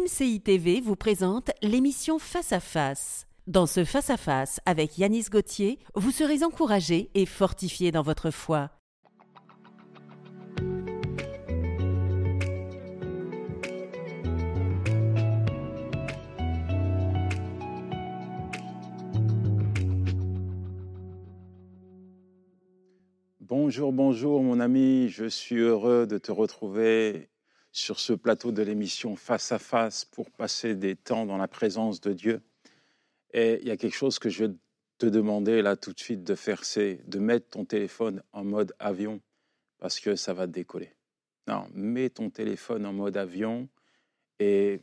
MCI TV vous présente l'émission Face à Face. Dans ce Face à Face avec Yanis Gauthier, vous serez encouragé et fortifié dans votre foi. Bonjour, bonjour mon ami, je suis heureux de te retrouver sur ce plateau de l'émission Face à Face pour passer des temps dans la présence de Dieu. Et il y a quelque chose que je vais te demander là tout de suite de faire, c'est de mettre ton téléphone en mode avion parce que ça va décoller. Non, mets ton téléphone en mode avion et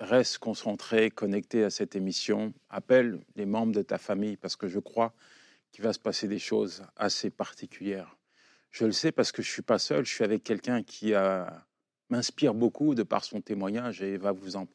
reste concentré, connecté à cette émission. Appelle les membres de ta famille parce que je crois qu'il va se passer des choses assez particulières. Je le sais parce que je suis pas seul, je suis avec quelqu'un qui m'inspire beaucoup de par son témoignage et va vous en,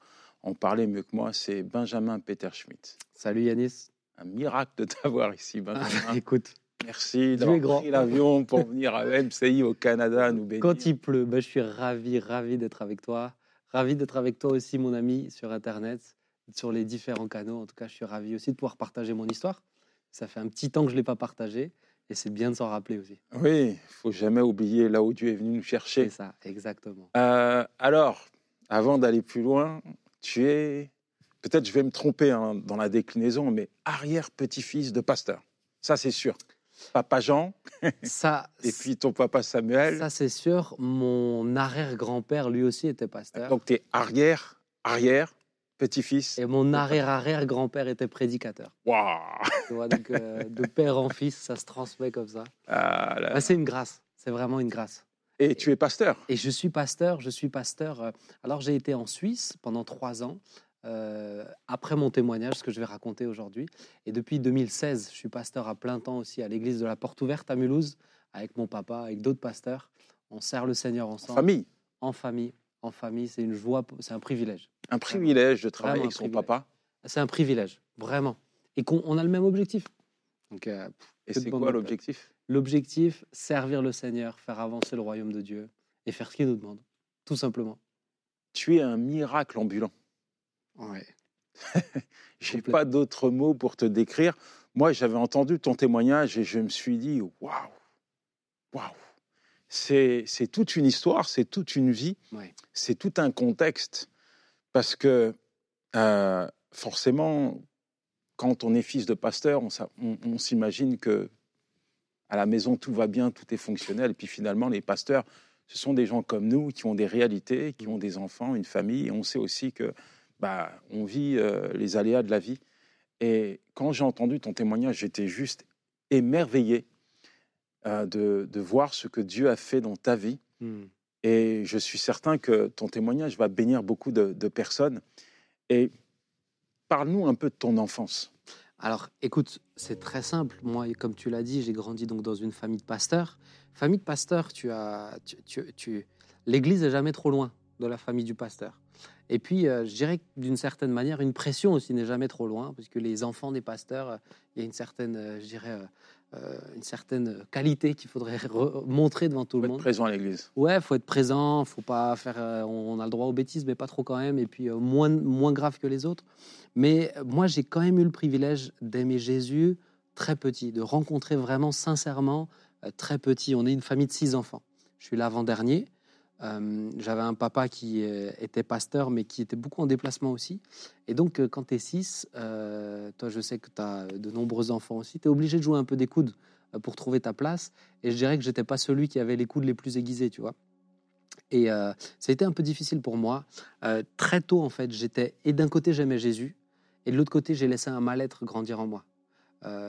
en parler mieux que moi. C'est Benjamin Peter Schmidt. Salut Yanis. Un miracle de t'avoir ici, Benjamin. écoute, Merci d'avoir pris l'avion pour venir à MCI au Canada nous bénir. Quand il pleut, ben, je suis ravi, ravi d'être avec toi. Ravi d'être avec toi aussi, mon ami, sur Internet, sur les différents canaux. En tout cas, je suis ravi aussi de pouvoir partager mon histoire. Ça fait un petit temps que je ne l'ai pas partagé et c'est bien de s'en rappeler aussi. Oui, il faut jamais oublier là où Dieu est venu nous chercher. C'est ça, exactement. Euh, alors, avant d'aller plus loin, tu es, peut-être je vais me tromper hein, dans la déclinaison, mais arrière-petit-fils de pasteur. Ça, c'est sûr. Papa Jean, ça, et puis ton papa Samuel. Ça, c'est sûr. Mon arrière-grand-père, lui aussi, était pasteur. Donc, tu es arrière, arrière, petit-fils. Et mon arrière-arrière-grand-père était prédicateur. Waouh donc euh, de père en fils, ça se transmet comme ça. Ah Bah, c'est une grâce. C'est vraiment une grâce. Et tu es pasteur Et je suis pasteur. Je suis pasteur. euh, Alors, j'ai été en Suisse pendant trois ans. euh, après mon témoignage, ce que je vais raconter aujourd'hui. Et depuis 2016, je suis pasteur à plein temps aussi à l'église de la Porte Ouverte à Mulhouse, avec mon papa, avec d'autres pasteurs. On sert le Seigneur ensemble. Famille En famille. En famille, c'est une joie, c'est un privilège. Un privilège de travailler Vraiment avec son privilège. papa. C'est un privilège, vraiment. Et qu'on on a le même objectif. Donc, euh, Et c'est quoi l'objectif? L'objectif, servir le Seigneur, faire avancer le royaume de Dieu et faire ce qu'il nous demande, tout simplement. Tu es un miracle ambulant. Ouais. J'ai pas d'autres mots pour te décrire. Moi, j'avais entendu ton témoignage et je me suis dit waouh, waouh. C'est c'est toute une histoire, c'est toute une vie, Ouais. c'est tout un contexte. Parce que euh, forcément, quand on est fils de pasteur, on, s'imagine que à la maison tout va bien, tout est fonctionnel. Et puis finalement, les pasteurs, ce sont des gens comme nous qui ont des réalités, qui ont des enfants, une famille. Et on sait aussi que bah, on vit euh, les aléas de la vie. Et quand j'ai entendu ton témoignage, j'étais juste émerveillé euh, de, de voir ce que Dieu a fait dans ta vie. Hmm. Et je suis certain que ton témoignage va bénir beaucoup de, personnes. Et parle-nous un peu de ton enfance. Alors, écoute, c'est très simple. Moi, comme tu l'as dit, j'ai grandi donc dans une famille de pasteurs. Famille de pasteurs, tu as, tu, tu- l'église est jamais trop loin de la famille du pasteur. Et puis, euh, je dirais d'une certaine manière, une pression aussi n'est jamais trop loin, parce que les enfants des pasteurs, euh, il y a une certaine, euh, dirais, euh, une certaine qualité qu'il faudrait re- montrer devant tout Faut le être monde. présent à l'église. Ouais, faut être présent, faut pas faire. euh, on a le droit aux bêtises, mais pas trop quand même, et puis euh, moins moins grave que les autres. Mais moi, j'ai quand même eu le privilège d'aimer Jésus très petit, de rencontrer vraiment sincèrement très petit. On est une famille de six enfants. Je suis l'avant-dernier. Euh, J'avais un papa qui euh, était pasteur, mais qui était beaucoup en déplacement aussi. Et donc, euh, quand tu es six, euh, toi, je sais que tu as de nombreux enfants aussi, tu es obligé de jouer un peu des coudes pour trouver ta place. Et je dirais que j'étais pas celui qui avait les coudes les plus aiguisés, tu vois. Et euh, ça a été un peu difficile pour moi. Très tôt, en fait, j'étais. Et d'un côté, j'aimais Jésus, et de l'autre côté, j'ai laissé un mal-être grandir en moi.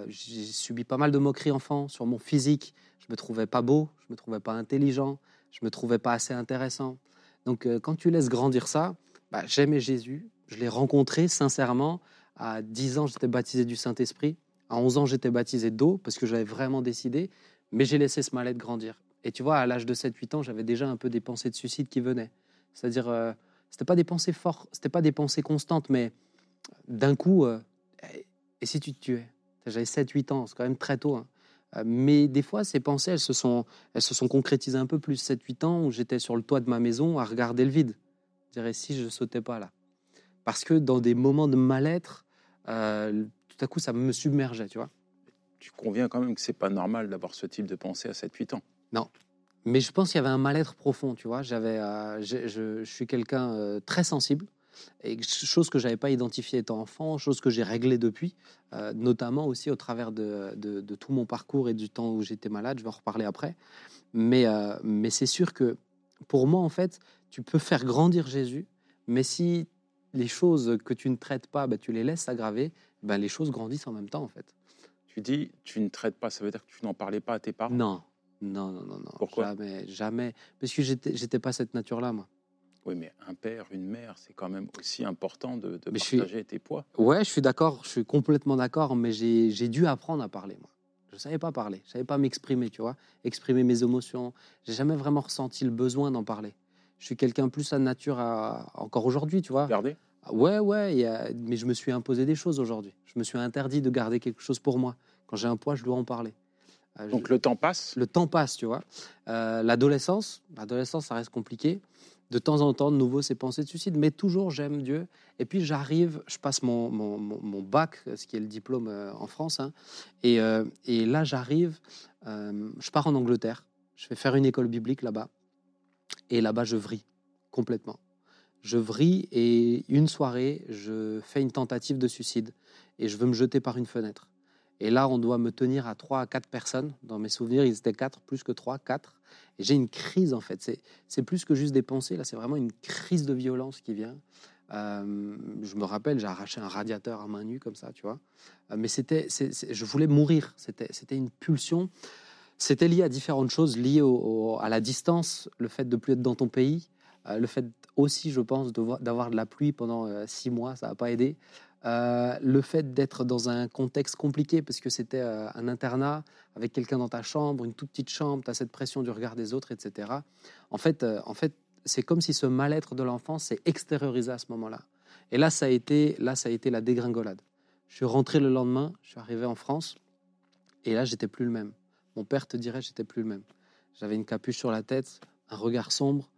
J'ai subi pas mal de moqueries enfant sur mon physique. Je me trouvais pas beau, je me trouvais pas intelligent, je me trouvais pas assez intéressant. Donc, euh, quand tu laisses grandir ça, bah, j'aimais Jésus. Je l'ai rencontré sincèrement. À 10 ans, j'étais baptisé du Saint-Esprit. À 11 ans, j'étais baptisé d'eau parce que j'avais vraiment décidé. Mais j'ai laissé ce mal-être grandir. Et tu vois, à l'âge de 7-8 ans, j'avais déjà un peu des pensées de suicide qui venaient. C'est-à-dire, euh, c'était pas des pensées fortes, c'était pas des pensées constantes, mais d'un coup, euh, et si tu te tuais? J'avais 7-8 ans, c'est quand même très tôt. hein. Euh, Mais des fois, ces pensées, elles se sont, elles se sont concrétisées un peu plus. 7-8 ans, où j'étais sur le toit de ma maison à regarder le vide. Je dirais si je sautais pas là. Parce que dans des moments de mal-être, euh, tout à coup, ça me submergeait, tu vois. Tu conviens quand même que c'est pas normal d'avoir ce type de pensée à 7-8 ans. Non. Mais je pense qu'il y avait un mal-être profond, tu vois. J'avais, euh, je, je- je suis quelqu'un euh, très sensible, et que- chose que j'avais pas identifiée étant enfant, chose que j'ai réglée depuis, euh, notamment aussi au travers de, de- de tout mon parcours et du temps où j'étais malade. Je vais en reparler après. Mais, euh, mais c'est sûr que pour moi, en fait, tu peux faire grandir Jésus, mais si les choses que tu ne traites pas, bah, tu les laisses s'aggraver, bah, les choses grandissent en même temps, en fait. Tu dis, tu ne traites pas, ça veut dire que tu n'en parlais pas à tes parents? Non, non, non, non, non. Pourquoi? Jamais, jamais. Parce que j'étais pas cette nature-là, moi. Oui, mais un père, une mère, c'est quand même aussi important de, de suis- partager tes poids. Ouais, je suis d'accord, je suis complètement d'accord, mais j'ai, dû apprendre à parler, moi. Je savais pas parler, je savais pas m'exprimer, tu vois, exprimer mes émotions. J'ai jamais vraiment ressenti le besoin d'en parler. Je suis quelqu'un plus à nature à... encore aujourd'hui, tu vois. Regardez, Ouais, ouais, il y a- mais je me suis imposé des choses aujourd'hui. Je me suis interdit de garder quelque chose pour moi. Quand j'ai un poids, je dois en parler. Euh, donc je- le temps passe. le temps passe, tu vois. Euh, L'adolescence, l'adolescence, ça reste compliqué. De temps en temps, de nouveau, ces pensées de suicide, mais toujours, j'aime Dieu. Et puis, j'arrive, je passe mon, mon, bac, ce qui est le diplôme euh, en France. hein. et, euh, et là, j'arrive, euh, je pars en Angleterre. Je vais faire une école biblique là-bas. Et là-bas, je vrille complètement. Je vrille et une soirée, je fais une tentative de suicide et je veux me jeter par une fenêtre. Et là, on doit me tenir à trois à quatre personnes. Dans mes souvenirs, ils étaient quatre, plus que trois, quatre. Et j'ai une crise, en fait. C'est, plus que juste des pensées. Là, c'est vraiment une crise de violence qui vient. Euh, je me rappelle, j'ai arraché un radiateur à main nue, comme ça, tu vois. Euh, mais c'était, je voulais mourir. C'était, une pulsion. C'était lié à différentes choses, liées au- au- à la distance, le fait de plus être dans ton pays, euh, le fait aussi, je pense, de vo- d'avoir de la pluie pendant six mois, ça n'a pas aidé. Euh, le fait d'être dans un contexte compliqué, parce que c'était euh, un internat avec quelqu'un dans ta chambre, une toute petite chambre, tu as cette pression du regard des autres, etc. En fait, euh, en fait c'est comme si ce mal-être de l'enfance s'est extériorisé à ce moment-là. Et là ça, a été, là, ça a été la dégringolade. Je suis rentré le lendemain, je suis arrivé en France, et là, j'étais plus le même. Mon père te dirait, j'étais plus le même. J'avais une capuche sur la tête, un regard sombre,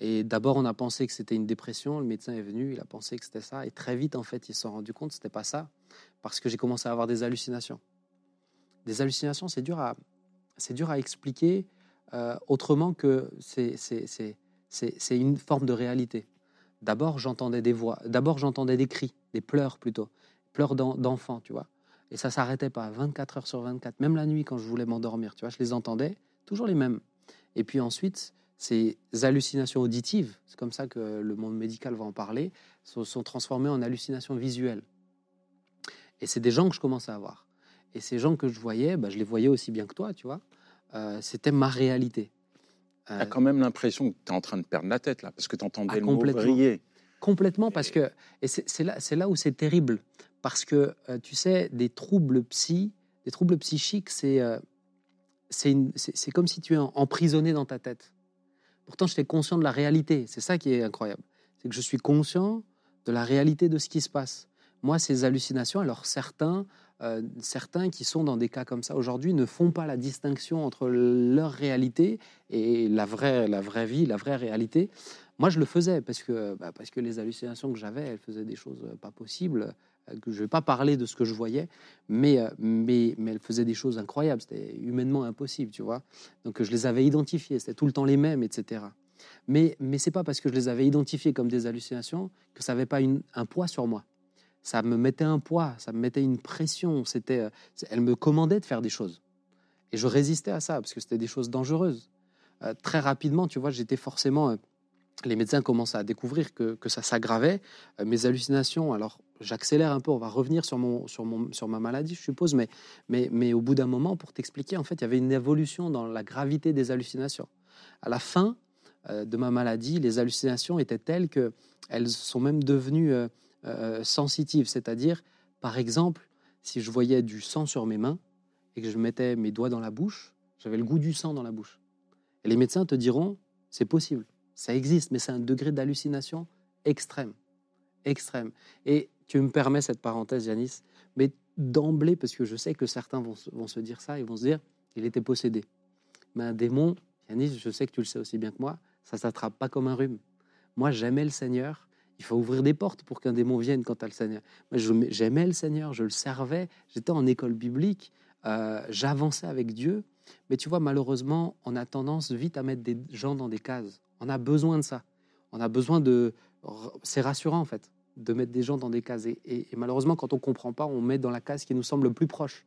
et d'abord, on a pensé que c'était une dépression. Le médecin est venu, il a pensé que c'était ça. Et très vite, en fait, ils se sont rendus compte que c'était pas ça, parce que j'ai commencé à avoir des hallucinations. Des hallucinations, c'est dur à, dur à expliquer euh, autrement que c'est, une forme de réalité. D'abord, j'entendais des voix. D'abord, j'entendais des cris, des pleurs plutôt, pleurs d'en- d'enfants, tu vois. Et ça s'arrêtait pas, 24 heures sur 24, même la nuit quand je voulais m'endormir, tu vois, je les entendais, toujours les mêmes. Et puis ensuite, ces hallucinations auditives, c'est comme ça que le monde médical va en parler, sont, sont transformées en hallucinations visuelles. Et c'est des gens que je commençais à voir. Et ces gens que je voyais, bah, je les voyais aussi bien que toi, tu vois. Euh, C'était ma réalité. Tu Euh, as quand même l'impression que tu es en train de perdre la tête, là, parce que tu entendais Ah, le mot vriller. Complètement, parce que et c'est là, là où c'est terrible, parce que euh, tu sais, des troubles psy, des troubles psychiques, c'est euh, c'est comme si tu es emprisonné dans ta tête. Pourtant, j'étais conscient de la réalité. C'est ça qui est incroyable, c'est que je suis conscient de la réalité de ce qui se passe. Moi, ces hallucinations, alors certains, euh, certains qui sont dans des cas comme ça aujourd'hui ne font pas la distinction entre leur réalité et la vraie, la vraie vie, la vraie réalité. Moi, je le faisais parce que, bah, parce que les hallucinations que j'avais, elles faisaient des choses euh, pas possibles. Je ne vais pas parler de ce que je voyais, mais, euh, mais, mais elles faisaient des choses incroyables. C'était humainement impossible, tu vois. Donc, euh, je les avais identifiées. C'était tout le temps les mêmes, etc. Mais, mais c'est pas parce que je les avais identifiées comme des hallucinations que ça n'avait pas un poids sur moi. Ça me mettait un poids, ça me mettait une pression. C'était, euh, elle me commandait de faire des choses. Et je résistais à ça parce que c'était des choses dangereuses. Très rapidement, tu vois, j'étais forcément. les médecins commencent à découvrir que, que ça s'aggravait. Mes hallucinations, alors j'accélère un peu, on va revenir sur, mon, sur, mon, sur ma maladie, je suppose, mais, mais, mais au bout d'un moment, pour t'expliquer, en fait, il y avait une évolution dans la gravité des hallucinations. À la fin euh, de ma maladie, les hallucinations étaient telles qu'elles sont même devenues euh, euh, sensitives, c'est-à-dire, par exemple, si je voyais du sang sur mes mains et que je mettais mes doigts dans la bouche, j'avais le goût du sang dans la bouche. Et les médecins te diront, c'est possible, ça existe, mais c'est un degré d'hallucination extrême, extrême. Et tu me permets cette parenthèse, Yanis, mais d'emblée, parce que je sais que certains vont, vont se dire ça, ils vont se dire, il était possédé. Mais un démon, Yanis, je sais que tu le sais aussi bien que moi, ça s'attrape pas comme un rhume. Moi, j'aimais le Seigneur. Il faut ouvrir des portes pour qu'un démon vienne quand tu le Seigneur. Moi, j'aimais le Seigneur, je le servais. J'étais en école biblique, euh, j'avançais avec Dieu. Mais tu vois, malheureusement, on a tendance vite à mettre des gens dans des cases. On a besoin de ça. On a besoin de. C'est rassurant, en fait, de mettre des gens dans des cases. Et, malheureusement, quand on ne comprend pas, on met dans la case qui nous semble le plus proche.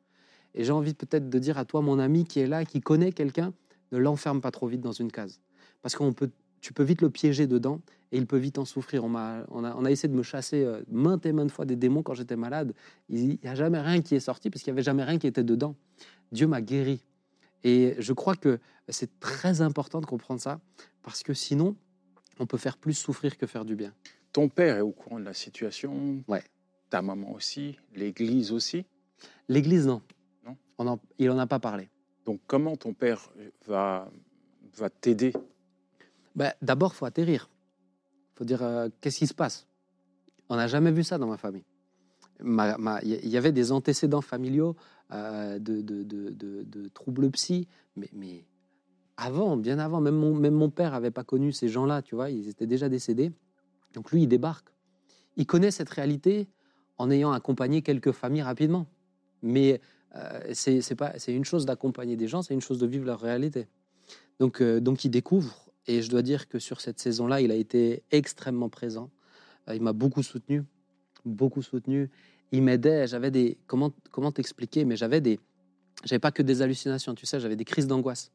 Et j'ai envie peut-être de dire à toi, mon ami qui est là, qui connaît quelqu'un, ne l'enferme pas trop vite dans une case. Parce qu'on peut, tu peux vite le piéger dedans et il peut vite en souffrir. On, m'a- on, a, on a essayé de me chasser euh, maintes et maintes fois des démons quand j'étais malade. Il n'y a jamais rien qui est sorti parce qu'il n'y avait jamais rien qui était dedans. Dieu m'a guéri. Et je crois que c'est très important de comprendre ça parce que sinon, on peut faire plus souffrir que faire du bien. Ton père est au courant de la situation. Ouais. Ta maman aussi. L'Église aussi. L'Église, non. Non. On en- il n'en a pas parlé. Donc comment ton père va, va t'aider? Ben, D'abord, faut atterrir. faut dire euh, qu'est-ce qui se passe? On n'a jamais vu ça dans ma famille. Il y avait des antécédents familiaux euh, de, de, de- de- de troubles psy, mais, mais avant, bien avant, même mon, même mon père n'avait pas connu ces gens-là, tu vois, ils étaient déjà décédés. Donc lui, il débarque. Il connaît cette réalité en ayant accompagné quelques familles rapidement. Mais euh, c'est une chose d'accompagner des gens, c'est une chose de vivre leur réalité. Donc, euh, donc il découvre, et je dois dire que sur cette saison-là, il a été extrêmement présent. Euh, il m'a beaucoup soutenu, beaucoup soutenu. Il m'aidait. J'avais des comment comment t'expliquer, mais j'avais des j'avais pas que des hallucinations, tu sais, j'avais des crises d'angoisse.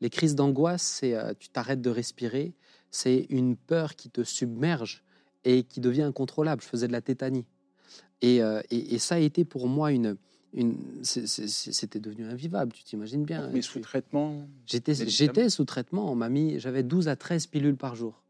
Les crises d'angoisse, c'est euh, tu t'arrêtes de respirer, c'est une peur qui te submerge et qui devient incontrôlable. Je faisais de la tétanie. Et, euh, et, et ça a été pour moi une. C'était devenu invivable, tu t'imagines bien. Mais sous traitement J'étais, sous traitement. On m'a mis, j'avais 12 à 13 pilules par jour.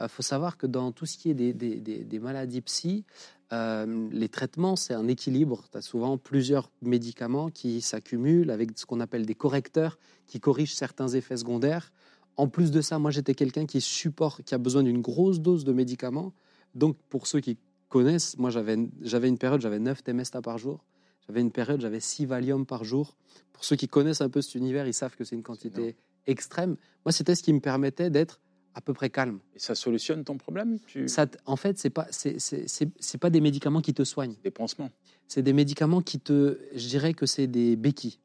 Il faut savoir que dans tout ce qui est des, des- des- des maladies psy, euh, les traitements, c'est un équilibre. Tu as souvent plusieurs médicaments qui s'accumulent avec ce qu'on appelle des correcteurs qui corrigent certains effets secondaires. En plus de ça, moi, j'étais quelqu'un qui supporte, qui a besoin d'une grosse dose de médicaments. Donc, pour ceux qui connaissent, moi, j'avais, une période, j'avais 9 Temesta par jour. J'avais une période, j'avais 6 Valium par jour. Pour ceux qui connaissent un peu cet univers, ils savent que c'est une quantité extrême. Moi, c'était ce qui me permettait d'être à peu près calme. Et ça solutionne ton problème? Tu... Ça, en fait, c'est pas, c'est pas des médicaments qui te soignent. Des pansements. C'est des médicaments qui te, je dirais que c'est des béquilles.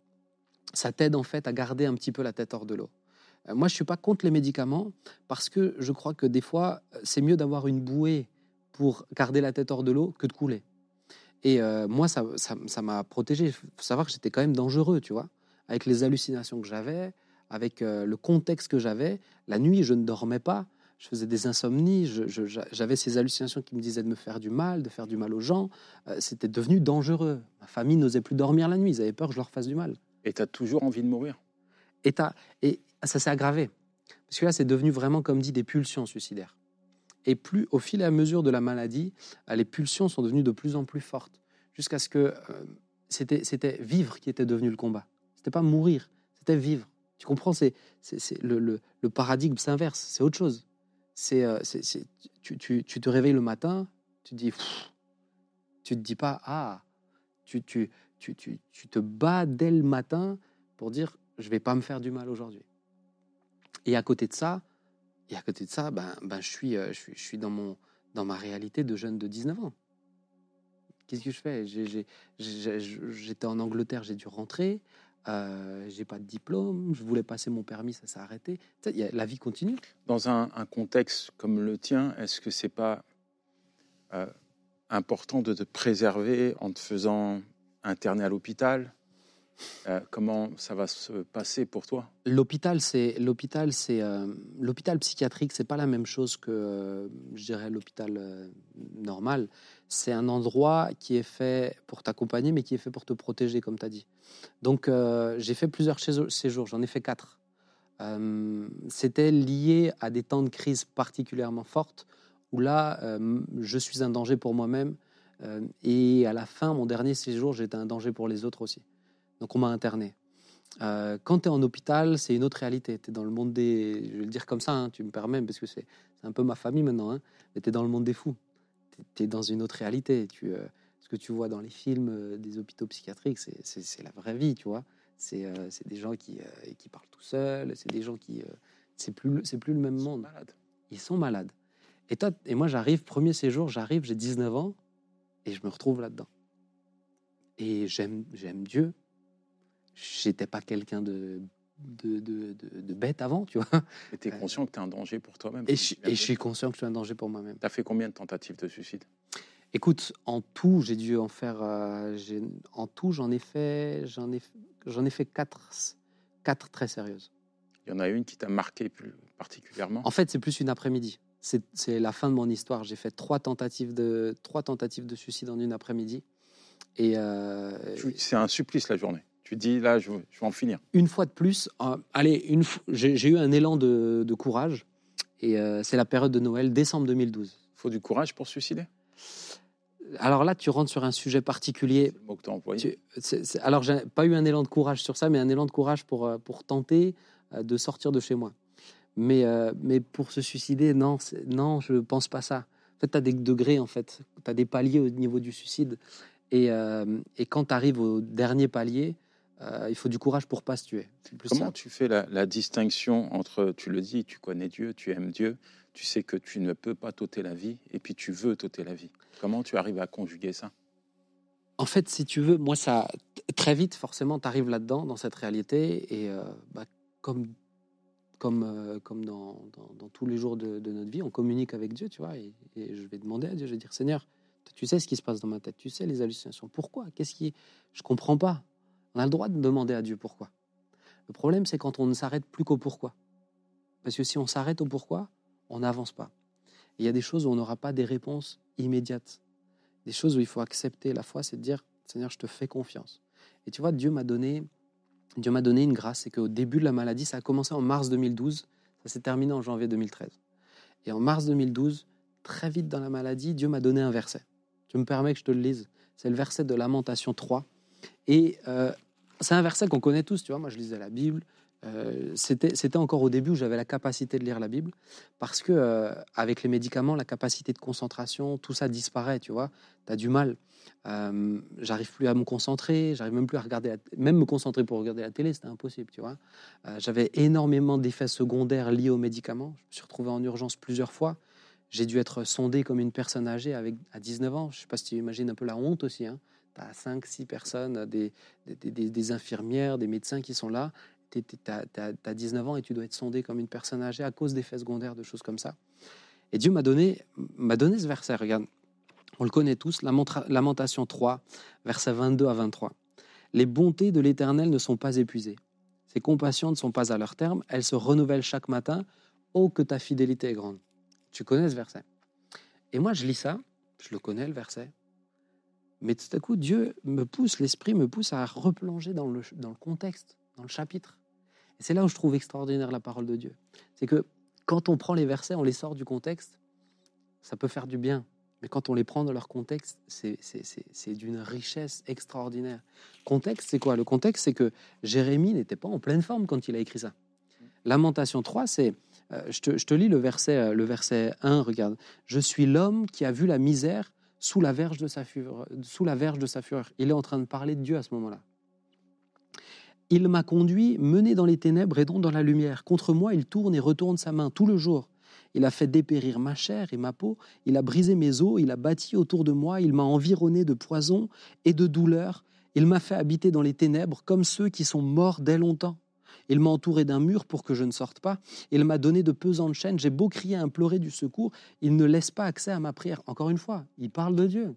Ça t'aide en fait à garder un petit peu la tête hors de l'eau. Euh, moi, je suis pas contre les médicaments parce que je crois que des fois, euh, c'est mieux d'avoir une bouée pour garder la tête hors de l'eau que de couler. Et euh, moi, ça, ça, ça m'a protégé. Il faut savoir que j'étais quand même dangereux, tu vois, avec les hallucinations que j'avais, avec euh, le contexte que j'avais. La nuit, je ne dormais pas. Je faisais des insomnies. J'avais ces hallucinations qui me disaient de me faire du mal, de faire du mal aux gens. Euh, C'était devenu dangereux. Ma famille n'osait plus dormir la nuit. Ils avaient peur que je leur fasse du mal. Et tu as toujours envie de mourir? Et, et ça s'est aggravé. Parce que là, c'est devenu vraiment, comme dit, des pulsions suicidaires. Et plus, au fil et à mesure de la maladie, euh, les pulsions sont devenues de plus en plus fortes. Jusqu'à ce que euh, c'était vivre qui était devenu le combat. C'était pas mourir, c'était vivre. Tu comprends C'est le, paradigme s'inverse. C'est autre chose. C'est euh, tu, te réveilles le matin, tu te dis, Pff tu te dis pas ah, tu, tu te bats dès le matin pour dire je vais pas me faire du mal aujourd'hui. Et à côté de ça, et à côté de ça, ben, ben je suis, euh, je suis, je suis dans mon, dans ma réalité de jeune de 19 ans. Qu'est-ce que je fais? J'étais en Angleterre, j'ai dû rentrer. Euh, j'ai pas de diplôme. Je voulais passer mon permis, ça s'est arrêté. La vie continue. Dans un, un contexte comme le tien, est-ce que c'est pas euh, important de te préserver en te faisant interner à l'hôpital? Euh, Comment ça va se passer pour toi? L'hôpital, c'est l'hôpital, c'est euh, l'hôpital psychiatrique, c'est pas la même chose que euh, je dirais l'hôpital normal. C'est un endroit qui est fait pour t'accompagner, mais qui est fait pour te protéger, comme tu as dit. Donc, j'ai fait plusieurs sé- séjours, j'en ai fait quatre. C'était lié à des temps de crise particulièrement fortes, où là, je suis un danger pour moi-même. et à la fin, mon dernier séjour, j'étais un danger pour les autres aussi. Donc, on m'a interné. Euh, quand tu es en hôpital, c'est une autre réalité. Tu es dans le monde des. Je vais le dire comme ça, hein, tu me permets, parce que c'est un peu ma famille maintenant. hein, mais tu es dans le monde des fous. Tu es, dans une autre réalité. Tu, euh, ce que tu vois dans les films euh, des hôpitaux psychiatriques, c'est- la vraie vie, tu vois. C'est des gens qui, qui parlent tout seuls, c'est des gens qui. c'est plus, plus le même monde. Malade. Ils sont malades. Et, toi, et moi, j'arrive, premier séjour, j'arrive, j'ai 19 ans, et je me retrouve là-dedans. Et j'aime Dieu. J'étais pas quelqu'un de, de, de, de- de bête avant, tu vois. Et tu es conscient que tu es un danger pour toi-même. Et je, et je suis conscient que je suis un danger pour moi-même. Tu as fait combien de tentatives de suicide? Écoute, en tout, j'ai dû en faire. euh, en tout, j'en ai fait, j'en ai, j'en ai fait quatre, quatre très sérieuses. Il y en a une qui t'a marqué plus particulièrement? En fait, c'est plus une après-midi. C'est la fin de mon histoire. J'ai fait trois tentatives de trois tentatives de suicide en une après-midi. Et euh, C'est un supplice la journée. Tu dis, là, je, je vais en finir. une fois de plus, euh, allez, une j'ai eu un élan de, de courage. Et euh, c'est la période de Noël, décembre 2012. Il faut du courage pour se suicider? Alors là, tu rentres sur un sujet particulier. C'est le mot que as employé. Tu- alors, j'ai pas eu un élan de courage sur ça, mais un élan de courage pour, euh, pour tenter de sortir de chez moi. Mais, euh, mais pour se suicider, non, non, je pense pas ça. En fait, tu as des degrés, en fait. Tu as des paliers au niveau du suicide. Et, euh, et quand tu arrives au dernier palier, euh, il faut du courage pour pas se tuer. Comment ça. tu fais la, la distinction entre, tu le dis, tu connais Dieu, tu aimes Dieu, tu sais que tu ne peux pas t'ôter la vie, et puis tu veux t'ôter la vie. Comment tu arrives à conjuguer ça? En fait, si tu veux, moi, ça très vite, forcément, tu arrives là-dedans, dans cette réalité, et euh, bah, comme comme euh, comme dans, dans, dans tous les jours de, de notre vie, on communique avec Dieu, tu vois, et, et je vais demander à Dieu, je vais dire Seigneur, tu sais ce qui se passe dans ma tête, tu sais les hallucinations, pourquoi? Qu'est-ce qui, je comprends pas. On a le droit de demander à Dieu pourquoi. Le problème, c'est quand on ne s'arrête plus qu'au pourquoi, parce que si on s'arrête au pourquoi, on n'avance pas. Il y a des choses où on n'aura pas des réponses immédiates des choses où il faut accepter la foi, c'est de dire Seigneur, je te fais confiance. Et tu vois, Dieu m'a donné, Dieu m'a donné une grâce, c'est qu'au début de la maladie, ça a commencé en mars 2012, ça s'est terminé en janvier 2013. Et en mars 2012, très vite dans la maladie, Dieu m'a donné un verset. Tu me permets que je te le lise C'est le verset de Lamentation 3. Et euh, c'est un verset qu'on connaît tous, tu vois. Moi, je lisais la Bible. Euh, C'était encore au début où j'avais la capacité de lire la Bible, parce que euh, avec les médicaments, la capacité de concentration, tout ça disparaît, tu vois. Tu as du mal. Euh, j'arrive plus à me concentrer, j'arrive même plus à regarder, même me concentrer pour regarder la télé, c'était impossible, tu vois. J'avais énormément d'effets secondaires liés aux médicaments. Je me suis retrouvé en urgence plusieurs fois. J'ai dû être sondé comme une personne âgée avec, à 19 ans. Je sais pas si tu imagines un peu la honte aussi. Hein. Tu as 5, 6 personnes, des, des, des- infirmières, des médecins qui sont là. Tu as, 19 ans et tu dois être sondé comme une personne âgée à cause d'effets secondaires, de choses comme ça. Et Dieu m'a donné, m'a donné ce verset, regarde. On le connaît tous, Lamentation 3, versets 22 à 23. Les bontés de l'Éternel ne sont pas épuisées. Ses compassions ne sont pas à leur terme. Elles se renouvellent chaque matin. Oh, que ta fidélité est grande. Tu connais ce verset? Et moi, je lis ça, je le connais, le verset. Mais tout à coup, Dieu me pousse, l'Esprit me pousse à replonger dans le, dans le contexte, dans le chapitre. Et c'est là où je trouve extraordinaire la parole de Dieu. C'est que quand on prend les versets, on les sort du contexte, ça peut faire du bien. Mais quand on les prend dans leur contexte, c'est- d'une richesse extraordinaire. Contexte, c'est quoi? Le contexte, c'est que Jérémie n'était pas en pleine forme quand il a écrit ça. Lamentation 3, c'est, euh, je, te, je te lis le verset, euh, le verset 1, regarde. Je suis l'homme qui a vu la misère sous la verge de sa fureur. Sous la verge de sa fureur. Il est en train de parler de Dieu à ce moment-là. Il m'a conduit, mené dans les ténèbres et donc dans la lumière. Contre moi, il tourne et retourne sa main tout le jour. Il a fait dépérir ma chair et ma peau. Il a brisé mes os. Il a bâti autour de moi. Il m'a environné de poison et de douleur. Il m'a fait habiter dans les ténèbres comme ceux qui sont morts dès longtemps. Il m'a entouré d'un mur pour que je ne sorte pas. Il m'a donné de pesantes chaînes. J'ai beau crier, implorer du secours. Il ne laisse pas accès à ma prière. Encore une fois, il parle de Dieu.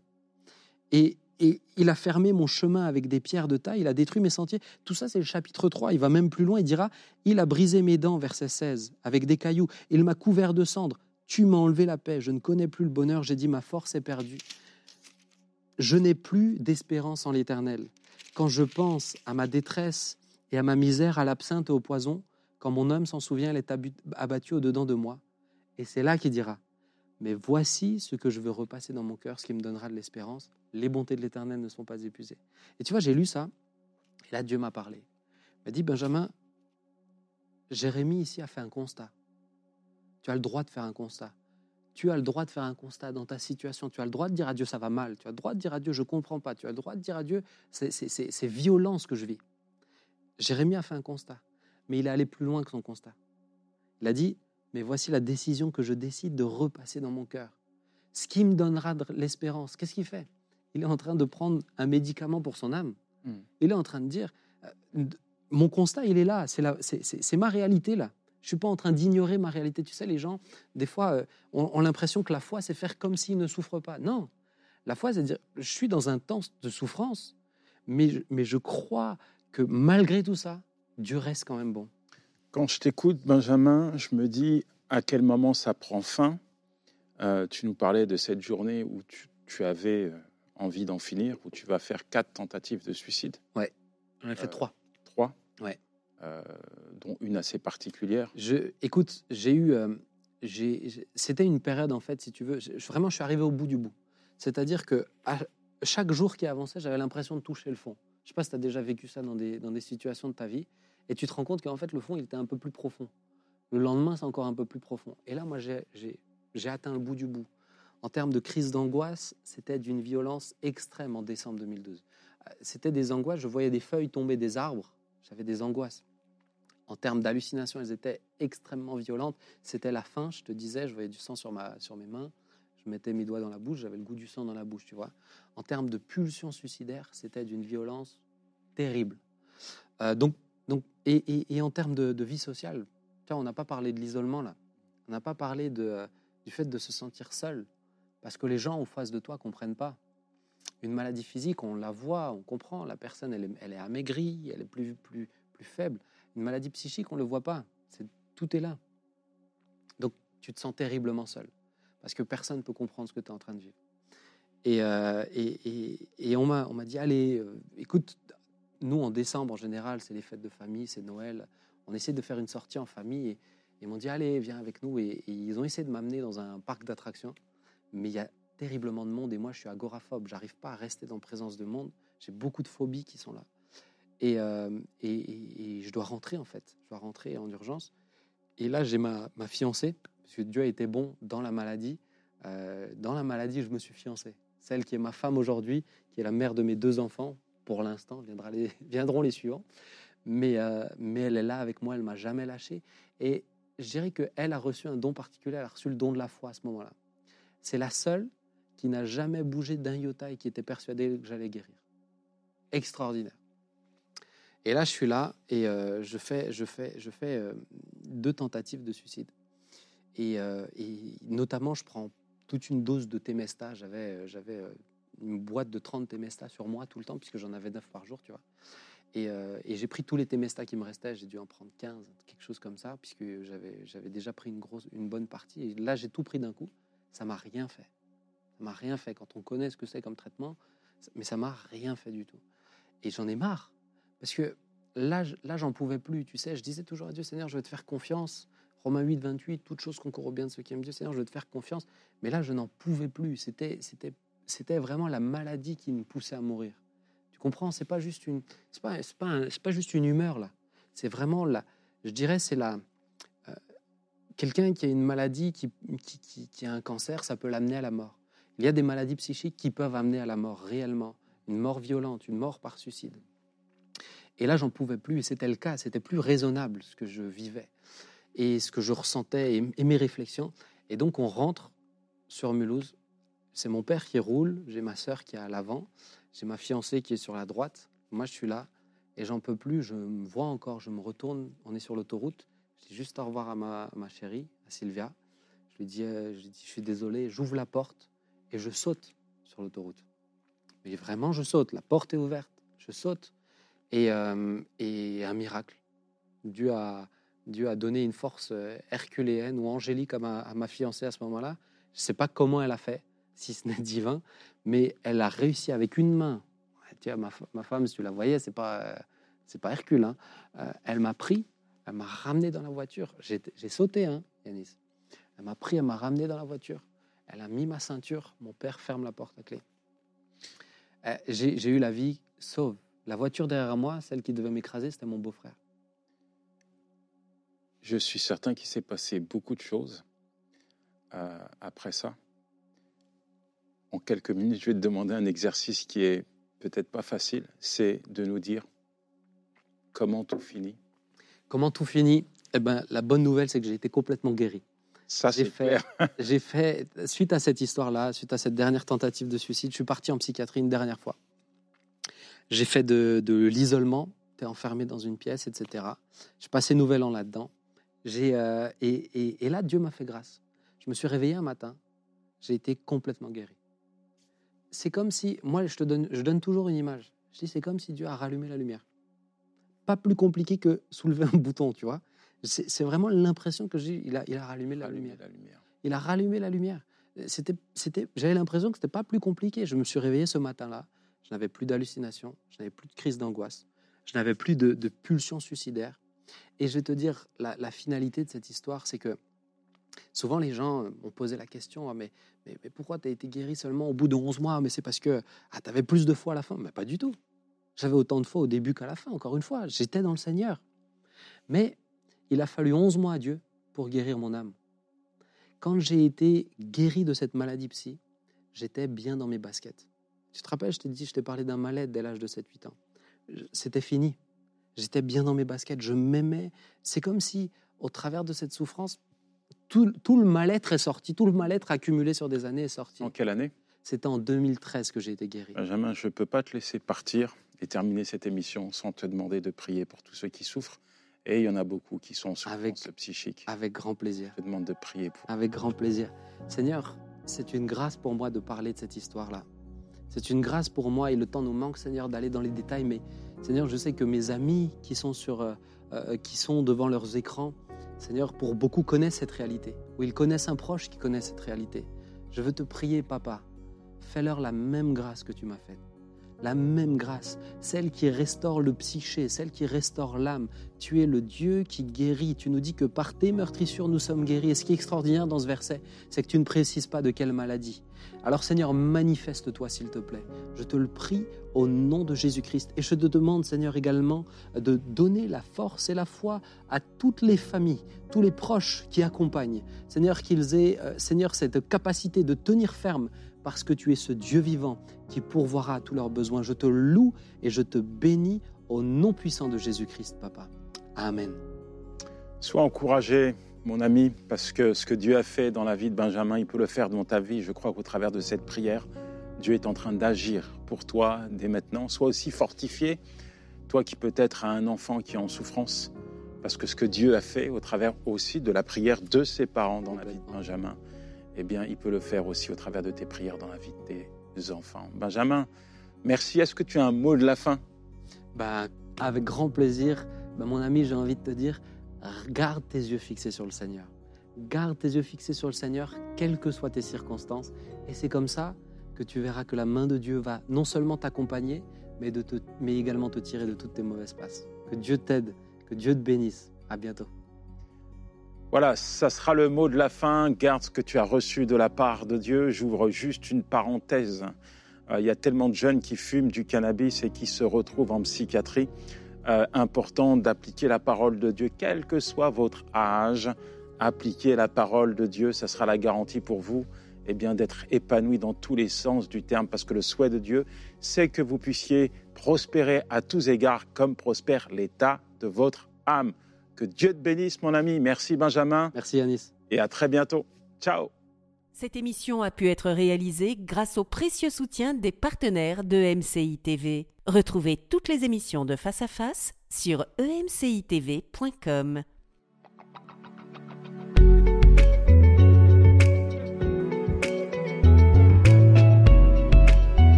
Et, et il a fermé mon chemin avec des pierres de taille. Il a détruit mes sentiers. Tout ça, c'est le chapitre 3. Il va même plus loin. Il dira Il a brisé mes dents, verset 16, avec des cailloux. Il m'a couvert de cendres. Tu m'as enlevé la paix. Je ne connais plus le bonheur. J'ai dit Ma force est perdue. Je n'ai plus d'espérance en l'éternel. Quand je pense à ma détresse et à ma misère, à l'absinthe et au poison, quand mon âme s'en souvient, elle est abattue au-dedans de moi. Et c'est là qu'il dira Mais voici ce que je veux repasser dans mon cœur, ce qui me donnera de l'espérance. Les bontés de l'éternel ne sont pas épuisées. Et tu vois, j'ai lu ça, et là, Dieu m'a parlé. Il m'a dit Benjamin, Jérémie ici a fait un constat. Tu as le droit de faire un constat. Tu as le droit de faire un constat dans ta situation. Tu as le droit de dire à Dieu ça va mal. Tu as le droit de dire à Dieu je comprends pas. Tu as le droit de dire à Dieu c'est violent ce que je vis. Jérémie a fait un constat, mais il est allé plus loin que son constat. Il a dit mais voici la décision que je décide de repasser dans mon cœur. Ce qui me donnera de l'espérance. Qu'est-ce qu'il fait? Il est en train de prendre un médicament pour son âme. Mm. Il est en train de dire, euh, mon constat, il est là, c'est ma réalité là. Je suis pas en train d'ignorer ma réalité. Tu sais, les gens, des fois, euh, ont, ont l'impression que la foi, c'est faire comme s'ils ne souffrent pas. Non, la foi, c'est dire, je suis dans un temps de souffrance, mais je, mais je crois que malgré tout ça, Dieu reste quand même bon. Quand je t'écoute, Benjamin, je me dis à quel moment ça prend fin? Euh, tu nous parlais de cette journée où tu, tu avais euh, envie d'en finir, où tu vas faire quatre tentatives de suicide, J'en ai fait Euh, trois. trois, Ouais. Euh, dont une assez particulière. Je, écoute, j'ai eu, c'était une période en fait, si tu veux, je- vraiment, je suis arrivé au bout du bout. C'est-à-dire que à chaque jour qui avançait, j'avais l'impression de toucher le fond. Je sais pas si tu as déjà vécu ça dans des, dans des situations de ta vie, et tu te rends compte qu'en fait, le fond, il était un peu plus profond. Le lendemain, c'est encore un peu plus profond. Et là, moi, j'ai- atteint le bout du bout. En termes de crise d'angoisse, c'était d'une violence extrême en décembre 2012. Euh, C'était des angoisses, je voyais des feuilles tomber des arbres, j'avais des angoisses. En termes d'hallucinations, elles étaient extrêmement violentes. C'était la faim, je te disais, je voyais du sang sur, ma, sur mes mains, je mettais mes doigts dans la bouche, j'avais le goût du sang dans la bouche, tu vois. En termes de pulsions suicidaires, c'était d'une violence terrible. Euh, donc, donc, et, et- en termes de, vie sociale, tiens, on n'a pas parlé de l'isolement là, on n'a pas parlé du fait de se sentir seul, parce que les gens en face de toi comprennent pas. Une maladie physique, on la voit, on comprend, la personne, elle est, elle est amaigrie, elle est plus, plus, plus faible. Une maladie psychique, on ne le voit pas. Tout est là. Donc, tu te sens terriblement seul. Parce que personne ne peut comprendre ce que tu es en train de vivre. Et, euh, on, m'a, dit, allez, euh, écoute, nous, en décembre, en général, c'est les fêtes de famille, c'est Noël. On essaie de faire une sortie en famille. Et, ils m'ont dit, allez, viens avec nous. Et, ils ont essayé de m'amener dans un parc d'attractions. Mais il y a terriblement de monde. Et moi, je suis agoraphobe. J'arrive pas à rester dans présence de monde. J'ai beaucoup de phobies qui sont là. Et, euh, et, je dois rentrer en fait. Je dois rentrer en urgence. Et là, j'ai ma fiancée, parce que Dieu a été bon dans la maladie. Euh, dans la maladie, je me suis fiancé. Celle qui est ma femme aujourd'hui, qui est la mère de mes deux enfants, pour l'instant, viendront les suivants. Mais, euh, mais elle est là avec moi, elle m'a jamais lâché. Et je dirais qu'elle a reçu un don particulier, elle a reçu le don de la foi à ce moment-là. C'est la seule qui n'a jamais bougé d'un iota et qui était persuadée que j'allais guérir. Extraordinaire. Et là, je suis là et euh, je fais, deux tentatives de suicide. Et, euh, et notamment, je prends toute une dose de Temesta. J'avais, euh, j'avais euh, une boîte de 30 Temesta sur moi tout le temps, puisque j'en avais 9 par jour, tu vois. Et, j'ai pris tous les Temesta qui me restaient. J'ai dû en prendre 15, quelque chose comme ça, puisque j'avais, j'avais déjà pris une, grosse, une bonne partie. Et là, j'ai tout pris d'un coup. Ça m'a rien fait. Ça m'a rien fait. Quand on connaît ce que c'est comme traitement, mais ça m'a rien fait du tout. Et j'en ai marre. Parce que là, là, j'en pouvais plus. Tu sais, je disais toujours à Dieu, Seigneur, je vais te faire confiance. Romains 8, 28, toute chose concourt au bien de ceux qui aiment Dieu, Seigneur, je vais te faire confiance. Mais là, je n'en pouvais plus. C'était, c'était, c'était vraiment la maladie qui me poussait à mourir. Tu comprends? C'est pas juste une, c'est pas, c'est pas, c'est pas juste une humeur là. C'est vraiment la, je dirais, c'est la, euh, quelqu'un qui a une maladie, qui, qui, qui- qui a un cancer, ça peut l'amener à la mort. Il y a des maladies psychiques qui peuvent amener à la mort réellement, une mort violente, une mort par suicide. Et là, j'en pouvais plus, et c'était le cas, c'était plus raisonnable ce que je vivais, et ce que je ressentais, et, mes réflexions. Et donc, on rentre sur Mulhouse. C'est mon père qui roule, j'ai ma sœur qui est à l'avant, j'ai ma fiancée qui est sur la droite. Moi, je suis là, et j'en peux plus, je me vois encore, je me retourne, on est sur l'autoroute. Je dis juste au revoir à ma, à ma chérie, à Sylvia. Je lui dis, euh, je dis, je suis désolé, j'ouvre la porte, et je saute sur l'autoroute. Mais vraiment, je saute, la porte est ouverte, je saute. Et, euh, et un miracle. Dieu a, Dieu a donné une force euh, herculéenne ou angélique à ma, fiancée à ce moment-là. Je ne sais pas comment elle a fait, si ce n'est divin, mais elle a réussi avec une main. Ma, femme, si tu la voyais, c'est pas, euh, pas Hercule. hein. Euh, elle m'a pris, elle m'a ramené dans la voiture. J'ai sauté, hein, Yanis. Elle m'a pris, elle m'a ramené dans la voiture. Elle a mis ma ceinture. Mon père ferme la porte à clé. J'ai eu la vie sauve. La voiture derrière moi, celle qui devait m'écraser, c'était mon beau-frère. Je suis certain qu'il s'est passé beaucoup de choses euh, après ça. En quelques minutes, je vais te demander un exercice qui est peut-être pas facile, c'est de nous dire comment tout finit. Comment tout finit? Eh ben, la bonne nouvelle, c'est que j'ai été complètement guéri. Ça, J'ai c'est fait, clair. j'ai fait, suite à cette histoire-là, suite à cette dernière tentative de suicide, je suis parti en psychiatrie une dernière fois. J'ai fait de, de l'isolement, t'es enfermé dans une pièce, etc. J'ai passé nouvel an là-dedans. J'ai, euh, et, et- et là, Dieu m'a fait grâce. Je me suis réveillé un matin, j'ai été complètement guéri. C'est comme si, moi, je te donne, je donne toujours une image. Je dis, c'est comme si Dieu a rallumé la lumière. Pas plus compliqué que soulever un bouton, tu vois. C'est c'est vraiment l'impression que j'ai. Il a, il a rallumé la lumière. la lumière. Il a rallumé la lumière. C'était, c'était, j'avais l'impression que c'était pas plus compliqué. Je me suis réveillé ce matin-là. Je n'avais plus d'hallucinations, je n'avais plus de crise d'angoisse, je n'avais plus de, de pulsions suicidaires. Et je vais te dire, la, finalité de cette histoire, c'est que souvent les gens euh, m'ont posé la question Ah, mais, pourquoi tu as été guéri seulement au bout de 11 mois? Mais c'est parce que ah, tu avais plus de foi à la fin? Mais pas du tout. J'avais autant de foi au début qu'à la fin, encore une fois. J'étais dans le Seigneur. Mais il a fallu 11 mois à Dieu pour guérir mon âme. Quand j'ai été guéri de cette maladie psy, j'étais bien dans mes baskets. Tu te rappelles, je t'ai dit, je t'ai parlé d'un mal-être dès l'âge de 7-8 ans. C'était fini. J'étais bien dans mes baskets, je m'aimais. C'est comme si, au travers de cette souffrance, tout, tout le mal-être est sorti, tout le mal-être accumulé sur des années est sorti. En quelle année? C'était en 2013 que j'ai été guéri. Benjamin, je ne peux pas te laisser partir et terminer cette émission sans te demander de prier pour tous ceux qui souffrent. Et il y en a beaucoup qui sont en souffrance Avec- psychique. Avec grand plaisir. Je te demande de prier pour. Avec grand plaisir. Seigneur, c'est une grâce pour moi de parler de cette histoire-là. C'est une grâce pour moi et le temps nous manque, Seigneur, d'aller dans les détails. Mais Seigneur, je sais que mes amis qui sont, sur, euh, euh, qui sont devant leurs écrans, Seigneur, pour beaucoup connaissent cette réalité. Ou ils connaissent un proche qui connaît cette réalité. Je veux te prier, Papa, fais-leur la même grâce que tu m'as faite. La même grâce, celle qui restaure le psyché, celle qui restaure l'âme. Tu es le Dieu qui guérit. Tu nous dis que par tes meurtrissures, nous sommes guéris. Et ce qui est extraordinaire dans ce verset, c'est que tu ne précises pas de quelle maladie. Alors Seigneur, manifeste-toi s'il te plaît. Je te le prie au nom de Jésus-Christ. Et je te demande, Seigneur, également de donner la force et la foi à toutes les familles, tous les proches qui accompagnent. Seigneur, qu'ils aient, euh, Seigneur, cette capacité de tenir ferme parce que tu es ce Dieu vivant qui pourvoira à tous leurs besoins. Je te loue et je te bénis au nom puissant de Jésus-Christ, Papa. Amen. Sois encouragé, mon ami, parce que ce que Dieu a fait dans la vie de Benjamin, il peut le faire dans ta vie. Je crois qu'au travers de cette prière, Dieu est en train d'agir pour toi dès maintenant. Sois aussi fortifié, toi qui peut-être as un enfant qui est en souffrance, parce que ce que Dieu a fait au travers aussi de la prière de ses parents dans la vie de. Benjamin, eh bien, il peut le faire aussi au travers de tes prières dans la vie de tes enfants. Benjamin, merci. Est-ce que tu as un mot de la fin? Bah, avec grand plaisir, bah, mon ami, j'ai envie de te dire, garde tes yeux fixés sur le Seigneur. Garde tes yeux fixés sur le Seigneur, quelles que soient tes circonstances. Et c'est comme ça que tu verras que la main de Dieu va non seulement t'accompagner, mais, mais également te tirer de toutes tes mauvaises passes. Que Dieu t'aide, que Dieu te bénisse. À bientôt. Voilà, ça sera le mot de la fin. Garde ce que tu as reçu de la part de Dieu. J'ouvre juste une parenthèse. Euh, Il y a tellement de jeunes qui fument du cannabis et qui se retrouvent en psychiatrie. Euh, important d'appliquer la parole de Dieu, quel que soit votre âge. Appliquer la parole de Dieu, ça sera la garantie pour vous eh bien, d'être épanoui dans tous les sens du terme, parce que le souhait de Dieu, c'est que vous puissiez prospérer à tous égards comme prospère l'état de votre âme. Que Dieu te bénisse, mon ami. Merci, Benjamin. Merci Yanis. Et à très bientôt. Ciao. Cette émission a pu être réalisée grâce au précieux soutien des partenaires de MCI TV. Retrouvez toutes les émissions de Face à Face sur emcitv.com.